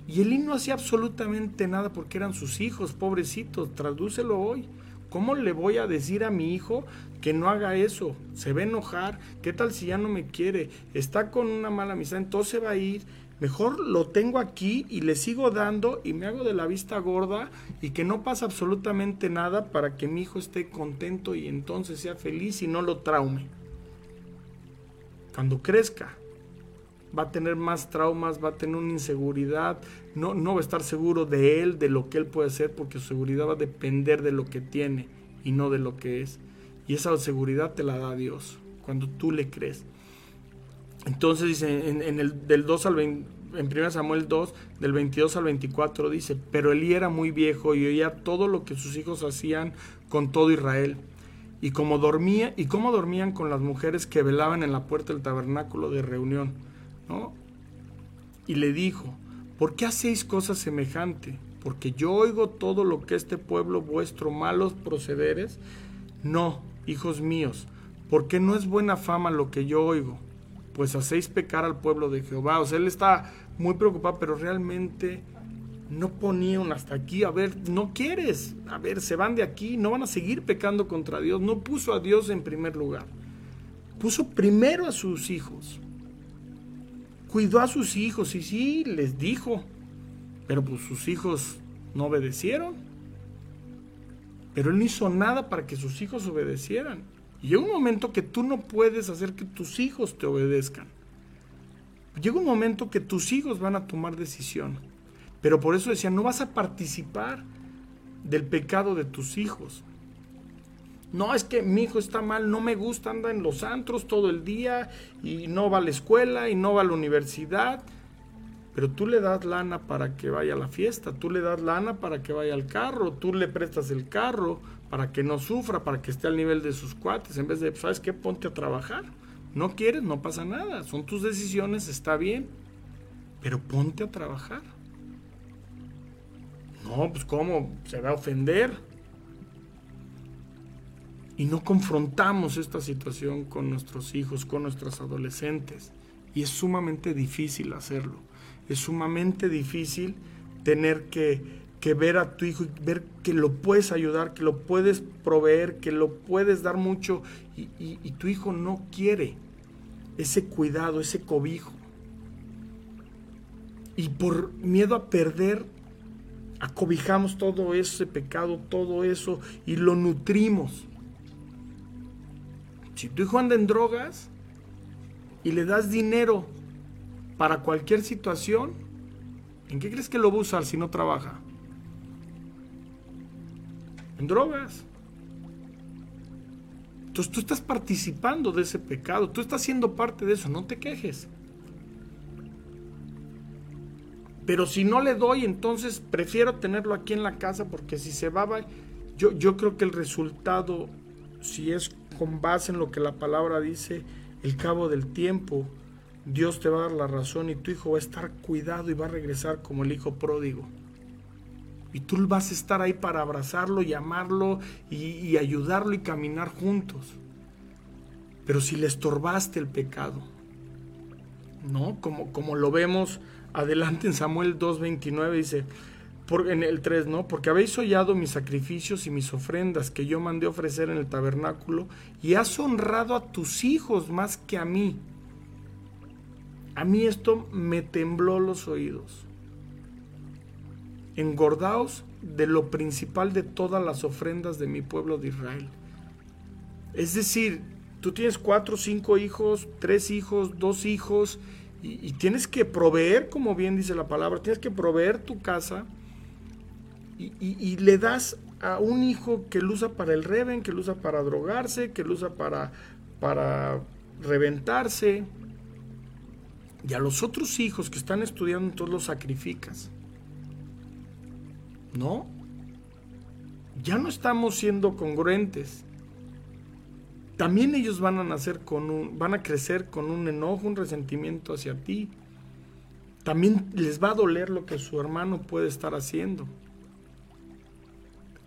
Y Elí no hacía absolutamente nada porque eran sus hijos, pobrecitos, tradúcelo hoy. ¿Cómo le voy a decir a mi hijo que no haga eso? Se va a enojar. ¿Qué tal si ya no me quiere? Está con una mala amistad, entonces va a ir. Mejor lo tengo aquí y le sigo dando y me hago de la vista gorda y que no pasa absolutamente nada para que mi hijo esté contento y entonces sea feliz y no lo traume. Cuando crezca, va a tener más traumas, va a tener una inseguridad, no, no va a estar seguro de él, de lo que él puede hacer, porque su seguridad va a depender de lo que tiene y no de lo que es. Y esa seguridad te la da Dios, cuando tú le crees. Entonces dice, en, el del 2 al en 1 Samuel 2, del 22 al 24, dice, pero Elí era muy viejo y oía todo lo que sus hijos hacían con todo Israel. Y como dormía, y cómo dormían con las mujeres que velaban en la puerta del tabernáculo de reunión y le dijo, ¿por qué hacéis cosas semejante? Porque yo oigo todo lo que este pueblo vuestro malos procederes. No, hijos míos, porque no es buena fama lo que yo oigo, pues hacéis pecar al pueblo de Jehová. O sea, él está muy preocupado, pero realmente no ponía un hasta aquí. A ver, no quieres. A ver, se van de aquí, no van a seguir pecando contra Dios. No puso a Dios en primer lugar. Puso primero a sus hijos cuidó a sus hijos y sí, les dijo, pero pues sus hijos no obedecieron. Pero él no hizo nada para que sus hijos obedecieran. Y llega un momento que tú no puedes hacer que tus hijos te obedezcan. Llega un momento que tus hijos van a tomar decisión. Pero por eso decía, no vas a participar del pecado de tus hijos. No, es que mi hijo está mal, no me gusta, anda en los antros todo el día y no va a la escuela y no va a la universidad. Pero tú le das lana para que vaya a la fiesta, tú le das lana para que vaya al carro, tú le prestas el carro para que no sufra, para que esté al nivel de sus cuates, en vez de, ¿sabes qué? Ponte a trabajar. No quieres, no pasa nada, son tus decisiones, está bien, pero ponte a trabajar. No, pues ¿cómo? Se va a ofender y no confrontamos esta situación con nuestros hijos, con nuestros adolescentes. Y es sumamente difícil hacerlo. Es sumamente difícil tener que, ver a tu hijo y ver que lo puedes ayudar, que lo puedes proveer, que lo puedes dar mucho y, y tu hijo no quiere ese cuidado, ese cobijo. Y por miedo a perder, acobijamos todo ese pecado, todo eso y lo nutrimos. Si tu hijo anda en drogas y le das dinero para cualquier situación, ¿en qué crees que lo va a usar si no trabaja? En drogas. Entonces tú estás participando de ese pecado, tú estás siendo parte de eso, no te quejes. Pero si no le doy, entonces prefiero tenerlo aquí en la casa porque si se va, yo, yo creo que el resultado, si es con base en lo que la palabra dice, el cabo del tiempo, Dios te va a dar la razón y tu hijo va a estar cuidado y va a regresar como el hijo pródigo. Y tú vas a estar ahí para abrazarlo y amarlo y, ayudarlo y caminar juntos. Pero si le estorbaste el pecado, ¿no? Como, como lo vemos adelante en Samuel 2.29, dice, en el 3, ¿no? Porque habéis hollado mis sacrificios y mis ofrendas que yo mandé ofrecer en el tabernáculo y has honrado a tus hijos más que a mí. A mí esto me tembló los oídos. Engordaos de lo principal de todas las ofrendas de mi pueblo de Israel. Es decir, tú tienes cuatro, cinco hijos, tres hijos, dos hijos, y, tienes que proveer, como bien dice la palabra, tienes que proveer tu casa, y, le das a un hijo que lo usa para el reven, que lo usa para drogarse, que lo usa para, para reventarse. Y a los otros hijos que están estudiando, entonces los sacrificas. ¿No? Ya no estamos siendo congruentes. También ellos van a nacer con un, van a crecer con un enojo, un resentimiento hacia ti. También les va a doler lo que su hermano puede estar haciendo.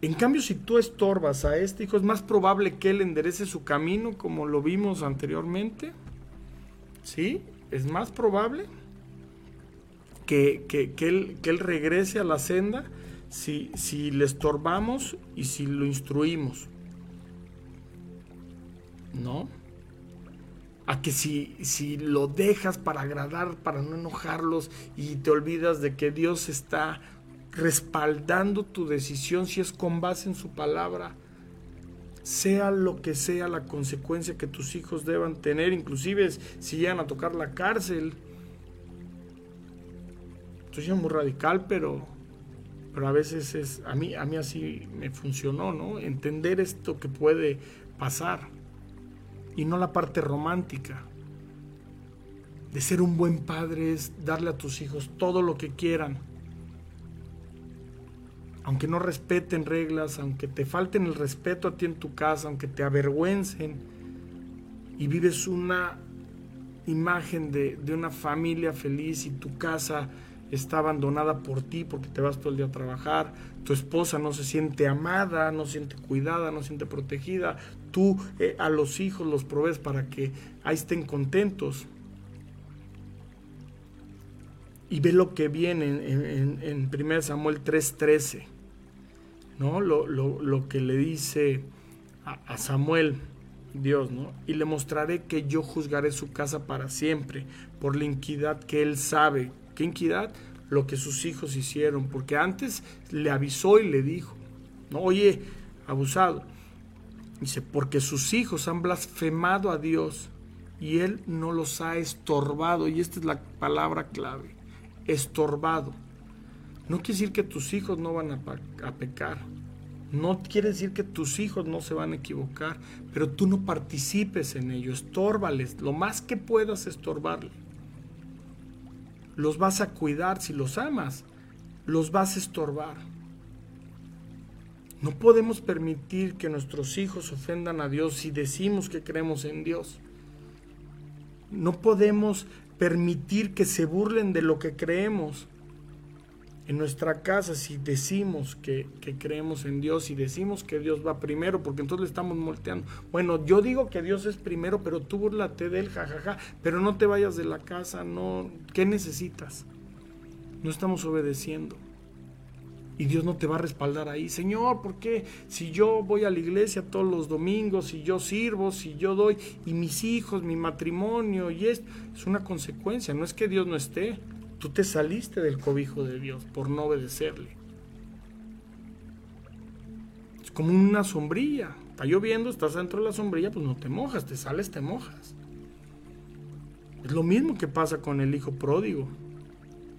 En cambio, si tú estorbas a este hijo, es más probable que él enderece su camino, como lo vimos anteriormente. ¿Sí? Es más probable. que, él, que él regrese a la senda si, si le estorbamos y si lo instruimos. ¿No? A que si, si lo dejas para agradar, para no enojarlos y te olvidas de que Dios está respaldando tu decisión si es con base en su palabra, sea lo que sea la consecuencia que tus hijos deban tener, inclusive si llegan a tocar la cárcel. Estoy muy radical, pero, pero a veces es, a mí, a mí así me funcionó, ¿no? Entender esto que puede pasar y no la parte romántica. De ser un buen padre es darle a tus hijos todo lo que quieran aunque no respeten reglas, aunque te falten el respeto a ti en tu casa, aunque te avergüencen y vives una imagen de, una familia feliz y tu casa está abandonada por ti porque te vas todo el día a trabajar, tu esposa no se siente amada, no se siente cuidada, no se siente protegida, tú eh, a los hijos los provees para que ahí estén contentos. Y ve lo que viene en, en, en 1 Samuel 3:13. ¿No? Lo, que le dice a, Samuel, Dios, ¿no? Y le mostraré que yo juzgaré su casa para siempre por la inquidad que él sabe. ¿Qué inquidad? Lo que sus hijos hicieron, porque antes le avisó y le dijo, ¿no? Oye, abusado. Dice, porque sus hijos han blasfemado a Dios y él no los ha estorbado. Y esta es la palabra clave, estorbado. No quiere decir que tus hijos no van a, pecar. No quiere decir que tus hijos no se van a equivocar, pero tú no participes en ello, estórbales, lo más que puedas estorbarle. Los vas a cuidar si los amas, los vas a estorbar. No podemos permitir que nuestros hijos ofendan a Dios si decimos que creemos en Dios. No podemos permitir que se burlen de lo que creemos en nuestra casa si decimos que, creemos en Dios y decimos que Dios va primero, porque entonces le estamos molteando. Bueno, yo digo que Dios es primero, pero tú burlate de él, jajaja, pero no te vayas de la casa, no, ¿qué necesitas? No estamos obedeciendo. Y Dios no te va a respaldar ahí. Señor, ¿por qué? Si yo voy a la iglesia todos los domingos, si yo sirvo, si yo doy, y mis hijos, mi matrimonio, y esto, es una consecuencia, no es que Dios no esté. Tú te saliste del cobijo de Dios por no obedecerle. Es como una sombrilla. Está lloviendo, estás dentro de la sombrilla, pues no te mojas, te sales, te mojas. Es lo mismo que pasa con el hijo pródigo,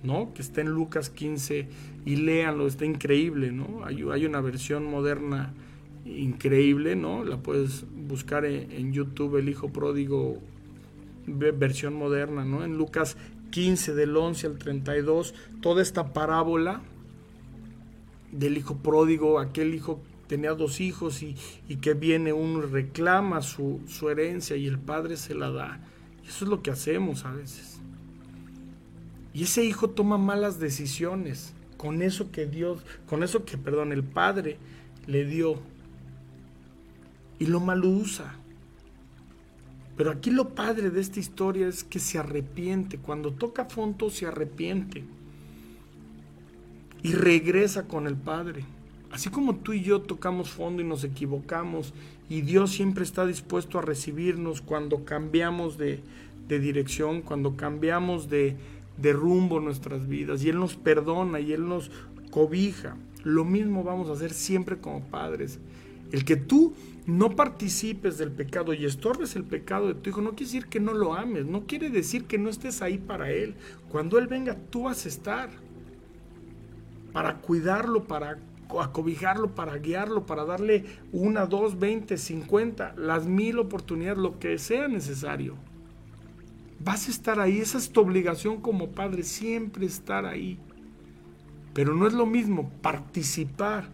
¿no? Que está en Lucas 15 y léanlo, está increíble, ¿no? Hay, una versión moderna increíble, ¿no? La puedes buscar en, en YouTube, el hijo pródigo versión moderna, ¿no? En Lucas 15 del 11 al 32, toda esta parábola del hijo pródigo, aquel hijo tenía dos hijos y, que viene uno reclama su, su, herencia y el padre se la da. Y eso es lo que hacemos a veces. Y ese hijo toma malas decisiones con eso que Dios, con eso que, perdón, el padre le dio. Y lo mal usa. Pero aquí lo padre de esta historia es que se arrepiente. Cuando toca fondo se arrepiente. Y regresa con el Padre. Así como tú y yo tocamos fondo y nos equivocamos. Y Dios siempre está dispuesto a recibirnos cuando cambiamos de, dirección, cuando cambiamos de, de rumbo nuestras vidas. Y Él nos perdona y Él nos cobija. Lo mismo vamos a hacer siempre como padres. El que tú no participes del pecado y estorbes el pecado de tu hijo, no quiere decir que no lo ames, no quiere decir que no estés ahí para él. Cuando él venga, tú vas a estar para cuidarlo, para acobijarlo, para guiarlo, para darle una, dos, veinte, cincuenta, las mil oportunidades, lo que sea necesario. Vas a estar ahí, esa es tu obligación como padre, siempre estar ahí. Pero no es lo mismo participar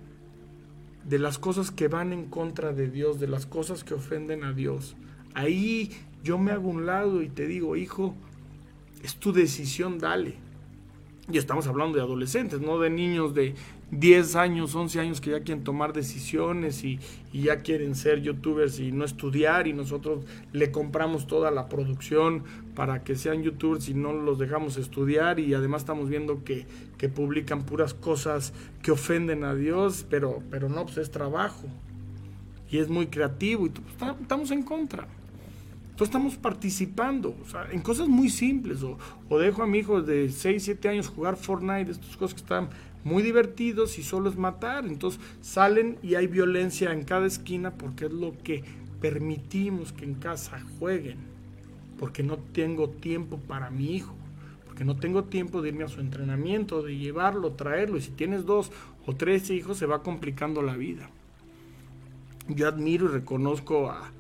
de las cosas que van en contra de Dios, de las cosas que ofenden a Dios. Ahí yo me hago un lado y te digo, hijo, es tu decisión, dale. Y estamos hablando de adolescentes, no de niños de 10 años, 11 años que ya quieren tomar decisiones y, ya quieren ser youtubers y no estudiar y nosotros le compramos toda la producción para que sean youtubers y no los dejamos estudiar y además estamos viendo que, que publican puras cosas que ofenden a Dios, pero, pero no, pues es trabajo y es muy creativo y estamos en contra. Entonces estamos participando en cosas muy simples. O, dejo a mi hijo de 6, 7 años jugar Fortnite, estas cosas que están muy divertidos y solo es matar. Entonces salen y hay violencia en cada esquina porque es lo que permitimos que en casa jueguen. Porque no tengo tiempo para mi hijo. Porque no tengo tiempo de irme a su entrenamiento, de llevarlo, traerlo. Y si tienes dos o tres hijos se va complicando la vida. Yo admiro y reconozco a,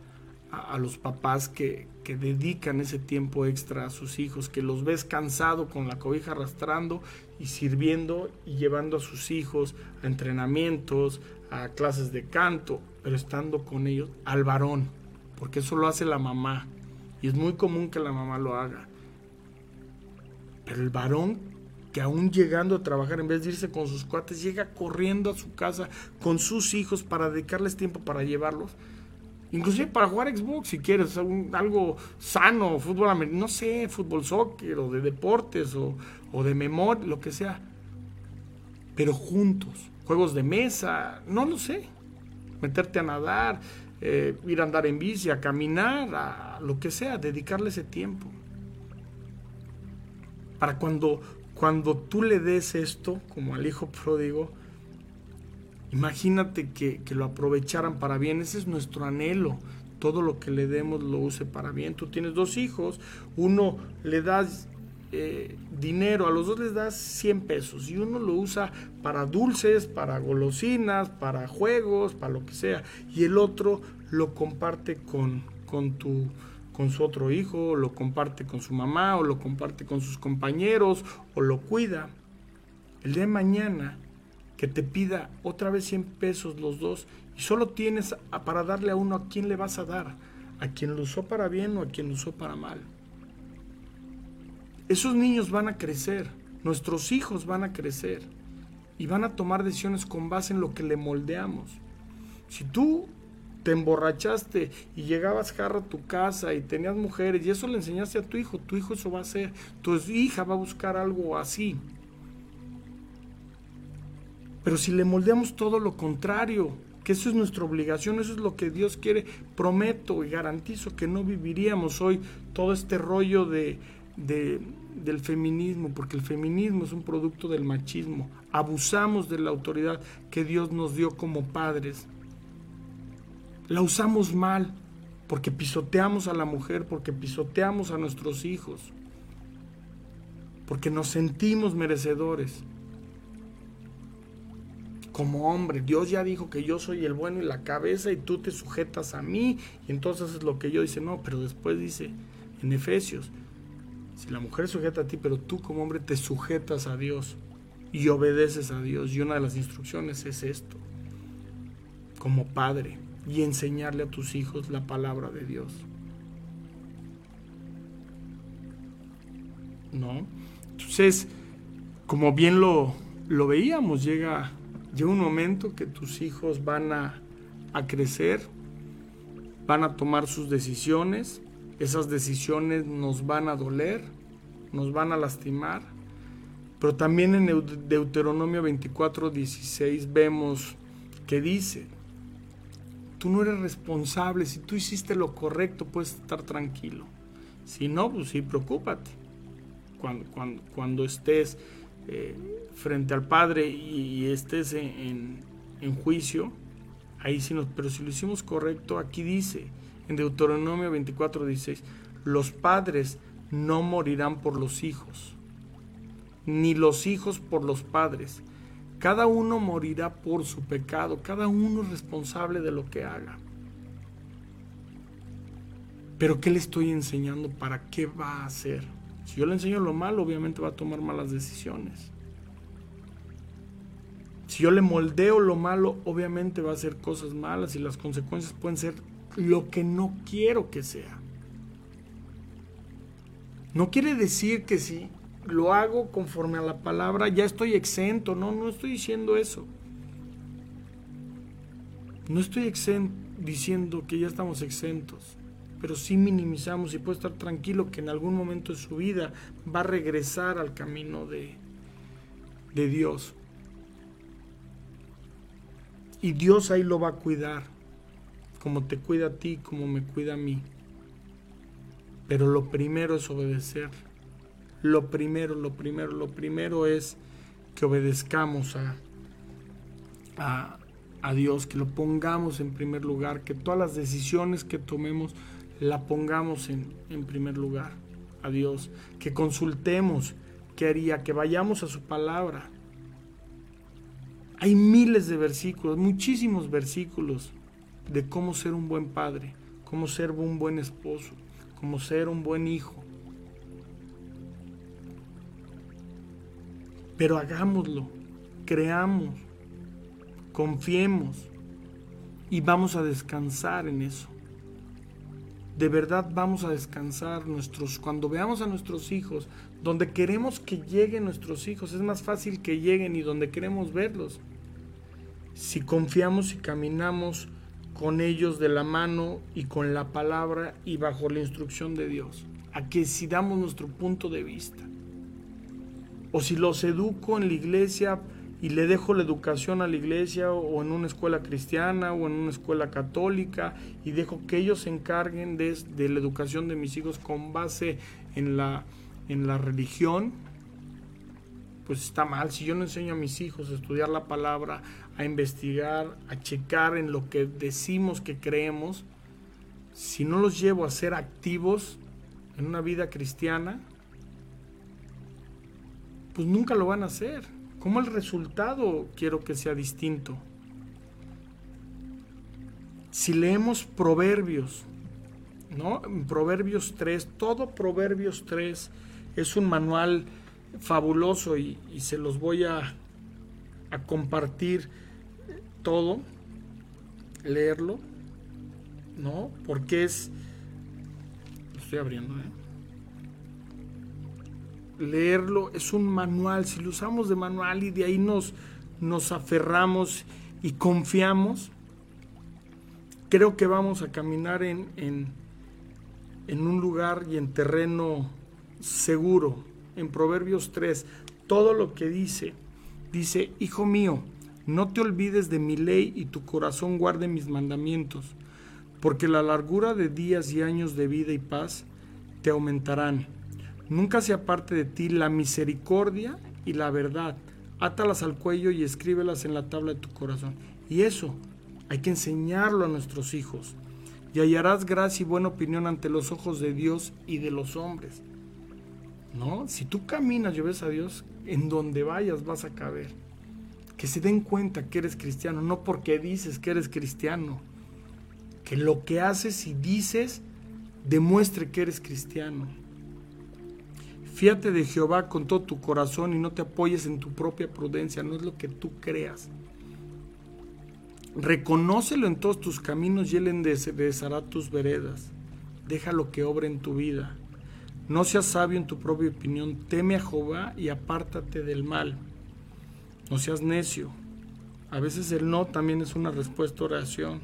a, los papás que, que, dedican ese tiempo extra a sus hijos, que los ves cansado con la cobija arrastrando y sirviendo y llevando a sus hijos a entrenamientos, a clases de canto, pero estando con ellos al varón, porque eso lo hace la mamá y es muy común que la mamá lo haga. Pero el varón que aún llegando a trabajar, en vez de irse con sus cuates, llega corriendo a su casa con sus hijos para dedicarles tiempo para llevarlos Inclusive para jugar Xbox, si quieres, algo sano, fútbol, no sé, fútbol soccer o de deportes o, de memoria, lo que sea. Pero juntos, juegos de mesa, no lo sé. Meterte a nadar, eh, ir a andar en bici, a caminar, a lo que sea, dedicarle ese tiempo. Para cuando, cuando tú le des esto, como al hijo pródigo, Imagínate que, lo aprovecharan para bien, ese es nuestro anhelo. Todo lo que le demos lo use para bien. Tú tienes dos hijos, uno le das eh, dinero, a los dos les das 100 pesos y uno lo usa para dulces, para golosinas, para juegos, para lo que sea. Y el otro lo comparte con, con, tu, con su otro hijo, o lo comparte con su mamá, o lo comparte con sus compañeros, o lo cuida. El día de mañana que te pida otra vez 100 pesos los dos y solo tienes para darle a uno a quién le vas a dar, a quien lo usó para bien o a quien lo usó para mal. Esos niños van a crecer, nuestros hijos van a crecer y van a tomar decisiones con base en lo que le moldeamos. Si tú te emborrachaste y llegabas jarro a tu casa y tenías mujeres y eso le enseñaste a tu hijo, tu hijo eso va a hacer, tu hija va a buscar algo así. Pero si le moldeamos todo lo contrario, que eso es nuestra obligación, eso es lo que Dios quiere, prometo y garantizo que no viviríamos hoy todo este rollo de, del feminismo, porque el feminismo es un producto del machismo. Abusamos de la autoridad que Dios nos dio como padres. La usamos mal, porque pisoteamos a la mujer, porque pisoteamos a nuestros hijos, porque nos sentimos merecedores como hombre. Dios ya dijo que yo soy el bueno y la cabeza y tú te sujetas a mí. Y entonces es lo que yo dice, no, pero después dice en Efesios, si la mujer sujeta a ti, pero tú como hombre te sujetas a Dios y obedeces a Dios. Y una de las instrucciones es esto, como padre, y enseñarle a tus hijos la palabra de Dios. ¿No? Entonces, como bien lo, lo veíamos, llega llega un momento que tus hijos van a, crecer, van a tomar sus decisiones, esas decisiones nos van a doler, nos van a lastimar, pero también en Deuteronomio 24, 16 vemos que dice, tú no eres responsable, si tú hiciste lo correcto puedes estar tranquilo, si no, pues sí, preocúpate. Cuando, cuando, cuando estés eh, frente al Padre y, estés en, juicio, ahí sí nos, pero si lo hicimos correcto, aquí dice, en Deuteronomio 24, 16, los padres no morirán por los hijos, ni los hijos por los padres. Cada uno morirá por su pecado, cada uno es responsable de lo que haga. Pero ¿qué le estoy enseñando? ¿Para qué va a hacer? Si yo le enseño lo malo, obviamente va a tomar malas decisiones. Si yo le moldeo lo malo, obviamente va a hacer cosas malas y las consecuencias pueden ser lo que no quiero que sea. No quiere decir que si lo hago conforme a la palabra, ya estoy exento. No, no estoy diciendo eso. No estoy diciendo que ya estamos exentos, pero sí minimizamos y puede estar tranquilo que en algún momento de su vida va a regresar al camino de, de Dios. Y Dios ahí lo va a cuidar, como te cuida a ti, como me cuida a mí. Pero lo primero es obedecer. Lo primero, lo primero, lo primero es que obedezcamos a, a, a Dios, que lo pongamos en primer lugar, que todas las decisiones que tomemos la pongamos en, en primer lugar a Dios, que consultemos qué haría, que vayamos a su palabra. Hay miles de versículos, muchísimos versículos de cómo ser un buen padre, cómo ser un buen esposo, cómo ser un buen hijo. Pero hagámoslo, creamos, confiemos y vamos a descansar en eso. De verdad vamos a descansar nuestros cuando veamos a nuestros hijos, donde queremos que lleguen nuestros hijos, es más fácil que lleguen y donde queremos verlos. Si confiamos y caminamos con ellos de la mano y con la palabra y bajo la instrucción de Dios, a que si damos nuestro punto de vista. O si los educo en la iglesia y le dejo la educación a la iglesia o en una escuela cristiana o en una escuela católica y dejo que ellos se encarguen de, la educación de mis hijos con base en la, en la religión, pues está mal. Si yo no enseño a mis hijos a estudiar la palabra, a investigar, a checar en lo que decimos que creemos, si no los llevo a ser activos en una vida cristiana, pues nunca lo van a hacer. ¿Cómo el resultado quiero que sea distinto? Si leemos Proverbios, ¿no? Proverbios 3, todo Proverbios 3 es un manual fabuloso y, se los voy a, a, compartir todo, leerlo, ¿no? Porque es, lo estoy abriendo, ¿eh? Leerlo es un manual, si lo usamos de manual y de ahí nos, nos aferramos y confiamos, creo que vamos a caminar en, en, en, un lugar y en terreno seguro. En Proverbios 3, todo lo que dice, dice, Hijo mío, no te olvides de mi ley y tu corazón guarde mis mandamientos, porque la largura de días y años de vida y paz te aumentarán Nunca se aparte de ti la misericordia y la verdad. Átalas al cuello y escríbelas en la tabla de tu corazón. Y eso hay que enseñarlo a nuestros hijos. Y hallarás gracia y buena opinión ante los ojos de Dios y de los hombres. ¿No? Si tú caminas y ves a Dios, en donde vayas vas a caber. Que se den cuenta que eres cristiano, no porque dices que eres cristiano. Que lo que haces y dices demuestre que eres cristiano. Fíate de Jehová con todo tu corazón y no te apoyes en tu propia prudencia, no es lo que tú creas. Reconócelo en todos tus caminos y él enderezará tus veredas. Deja lo que obre en tu vida. No seas sabio en tu propia opinión. Teme a Jehová y apártate del mal. No seas necio. A veces el no también es una respuesta a oración,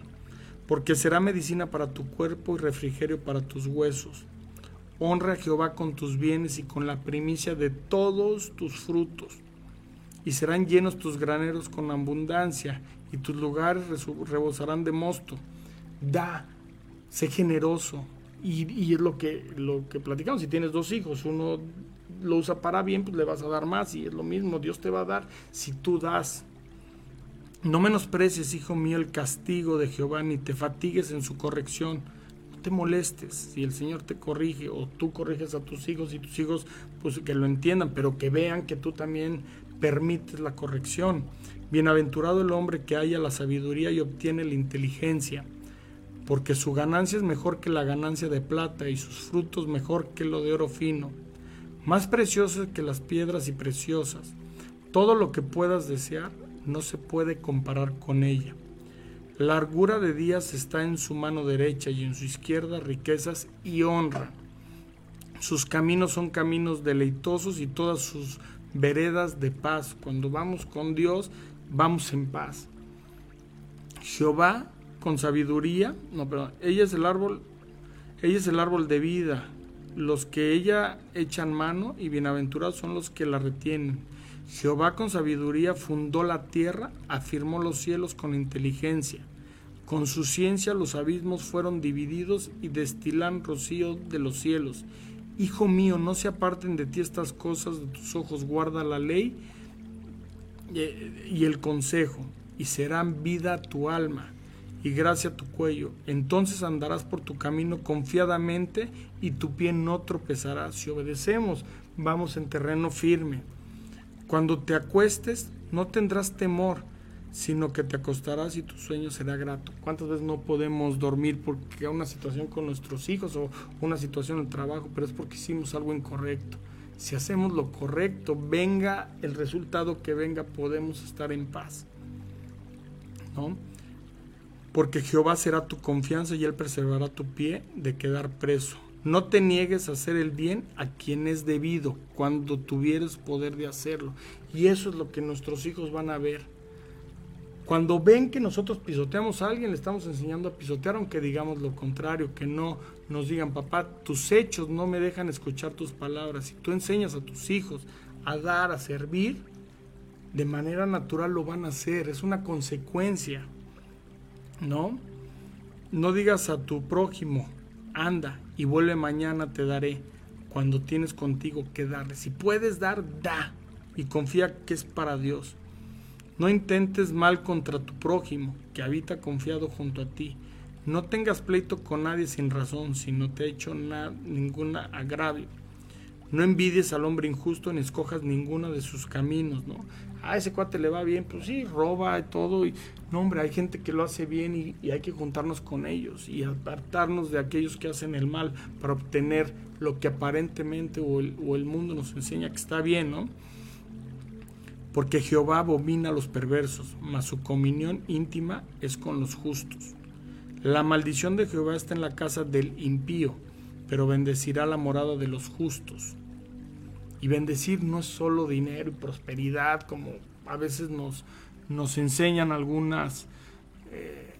porque será medicina para tu cuerpo y refrigerio para tus huesos. Honra a Jehová con tus bienes y con la primicia de todos tus frutos. Y serán llenos tus graneros con abundancia, y tus lugares rebosarán de mosto. Da, sé generoso. Y, es lo que, lo que platicamos. Si tienes dos hijos, uno lo usa para bien, pues le vas a dar más. Y es lo mismo, Dios te va a dar si tú das. No menosprecies, hijo mío, el castigo de Jehová, ni te fatigues en su corrección te molestes si el Señor te corrige o tú corriges a tus hijos y tus hijos pues que lo entiendan, pero que vean que tú también permites la corrección. Bienaventurado el hombre que haya la sabiduría y obtiene la inteligencia, porque su ganancia es mejor que la ganancia de plata y sus frutos mejor que lo de oro fino, más precioso que las piedras y preciosas. Todo lo que puedas desear no se puede comparar con ella. Largura de días está en su mano derecha y en su izquierda riquezas y honra. Sus caminos son caminos deleitosos y todas sus veredas de paz. Cuando vamos con Dios, vamos en paz. Jehová con sabiduría, no, perdón, ella es el árbol, ella es el árbol de vida. Los que ella echan mano y bienaventurados son los que la retienen. Jehová con sabiduría fundó la tierra, afirmó los cielos con inteligencia. Con su ciencia los abismos fueron divididos y destilan rocío de los cielos. Hijo mío, no se aparten de ti estas cosas, de tus ojos guarda la ley y el consejo, y serán vida tu alma y gracia tu cuello. Entonces andarás por tu camino confiadamente y tu pie no tropezará. Si obedecemos, vamos en terreno firme. Cuando te acuestes, no tendrás temor, sino que te acostarás y tu sueño será grato. ¿Cuántas veces no podemos dormir porque una situación con nuestros hijos o una situación en el trabajo, pero es porque hicimos algo incorrecto? Si hacemos lo correcto, venga el resultado que venga, podemos estar en paz. ¿No? Porque Jehová será tu confianza y él preservará tu pie de quedar preso. No te niegues a hacer el bien a quien es debido cuando tuvieres poder de hacerlo. Y eso es lo que nuestros hijos van a ver. Cuando ven que nosotros pisoteamos a alguien, le estamos enseñando a pisotear, aunque digamos lo contrario, que no nos digan, papá, tus hechos no me dejan escuchar tus palabras. Si tú enseñas a tus hijos a dar, a servir, de manera natural lo van a hacer, es una consecuencia. ¿No? No digas a tu prójimo, anda y vuelve mañana te daré cuando tienes contigo que darle. Si puedes dar, da y confía que es para Dios. No intentes mal contra tu prójimo, que habita confiado junto a ti. No tengas pleito con nadie sin razón, si no te ha hecho ningún agravio. No envidies al hombre injusto ni escojas ninguno de sus caminos, ¿no? A ese cuate le va bien, pues sí, roba y todo. Y, no, hombre, hay gente que lo hace bien y, hay que juntarnos con ellos y apartarnos de aquellos que hacen el mal para obtener lo que aparentemente o el, o el mundo nos enseña que está bien, ¿no? Porque Jehová abomina a los perversos, mas su comunión íntima es con los justos. La maldición de Jehová está en la casa del impío, pero bendecirá la morada de los justos. Y bendecir no es solo dinero y prosperidad, como a veces nos, nos enseñan algunas, eh,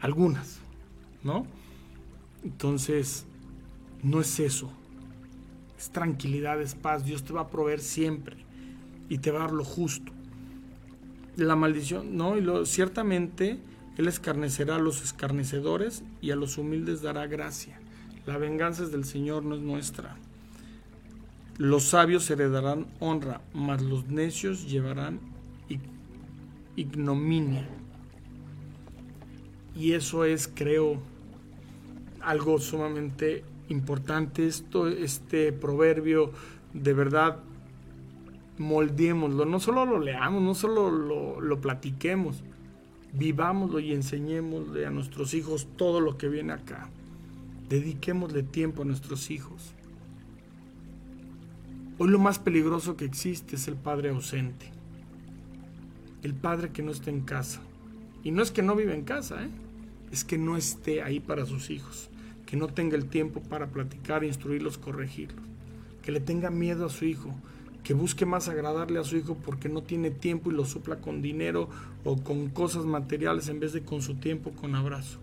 algunas, ¿no? Entonces, no es eso. Es tranquilidad, es paz. Dios te va a proveer siempre y te va a dar lo justo. La maldición, ¿no? Y lo, ciertamente Él escarnecerá a los escarnecedores y a los humildes dará gracia. La venganza es del Señor, no es nuestra. Los sabios heredarán honra, mas los necios llevarán ignominia. Y eso es, creo, algo sumamente importante. Esto, este proverbio, de verdad, moldeémoslo. No solo lo leamos, no solo lo, lo platiquemos, vivámoslo y enseñémosle a nuestros hijos todo lo que viene acá. Dediquémosle tiempo a nuestros hijos. Hoy lo más peligroso que existe es el padre ausente. El padre que no está en casa. Y no es que no vive en casa, ¿eh? es que no esté ahí para sus hijos. Que no tenga el tiempo para platicar, instruirlos, corregirlos. Que le tenga miedo a su hijo. Que busque más agradarle a su hijo porque no tiene tiempo y lo supla con dinero o con cosas materiales en vez de con su tiempo, con abrazo.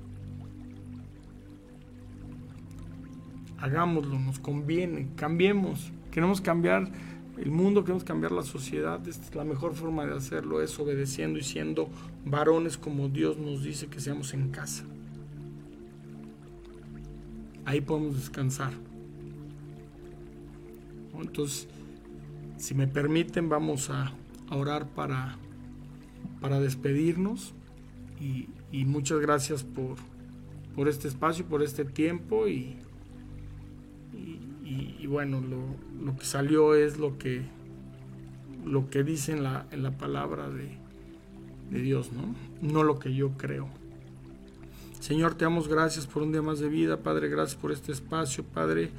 hagámoslo, nos conviene, cambiemos, queremos cambiar el mundo, queremos cambiar la sociedad, esta es la mejor forma de hacerlo, es obedeciendo y siendo varones como Dios nos dice que seamos en casa. Ahí podemos descansar. Entonces, si me permiten, vamos a, orar para, para despedirnos y, y muchas gracias por, por este espacio, por este tiempo y y, bueno, lo, que salió es lo que, lo que dice en la, en la palabra de, de Dios, ¿no? No lo que yo creo. Señor, te damos gracias por un día más de vida, Padre, gracias por este espacio, Padre.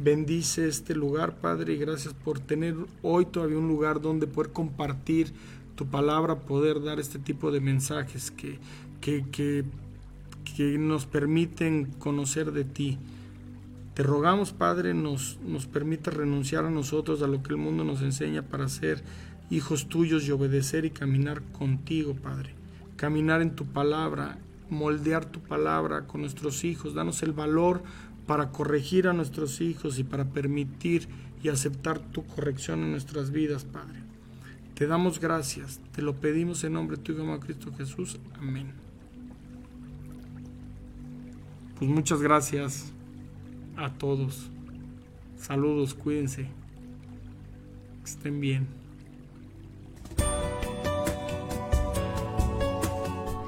Bendice este lugar, Padre, y gracias por tener hoy todavía un lugar donde poder compartir tu palabra, poder dar este tipo de mensajes que, que, que, nos permiten conocer de ti. Te rogamos, Padre, nos, nos permita renunciar a nosotros, a lo que el mundo nos enseña para ser hijos tuyos y obedecer y caminar contigo, Padre. Caminar en tu palabra, moldear tu palabra con nuestros hijos. Danos el valor para corregir a nuestros hijos y para permitir y aceptar tu corrección en nuestras vidas, Padre. Te damos gracias, te lo pedimos en nombre de tu Hijo Cristo Jesús. Amén. Pues muchas gracias a todos. Saludos, cuídense. Estén bien.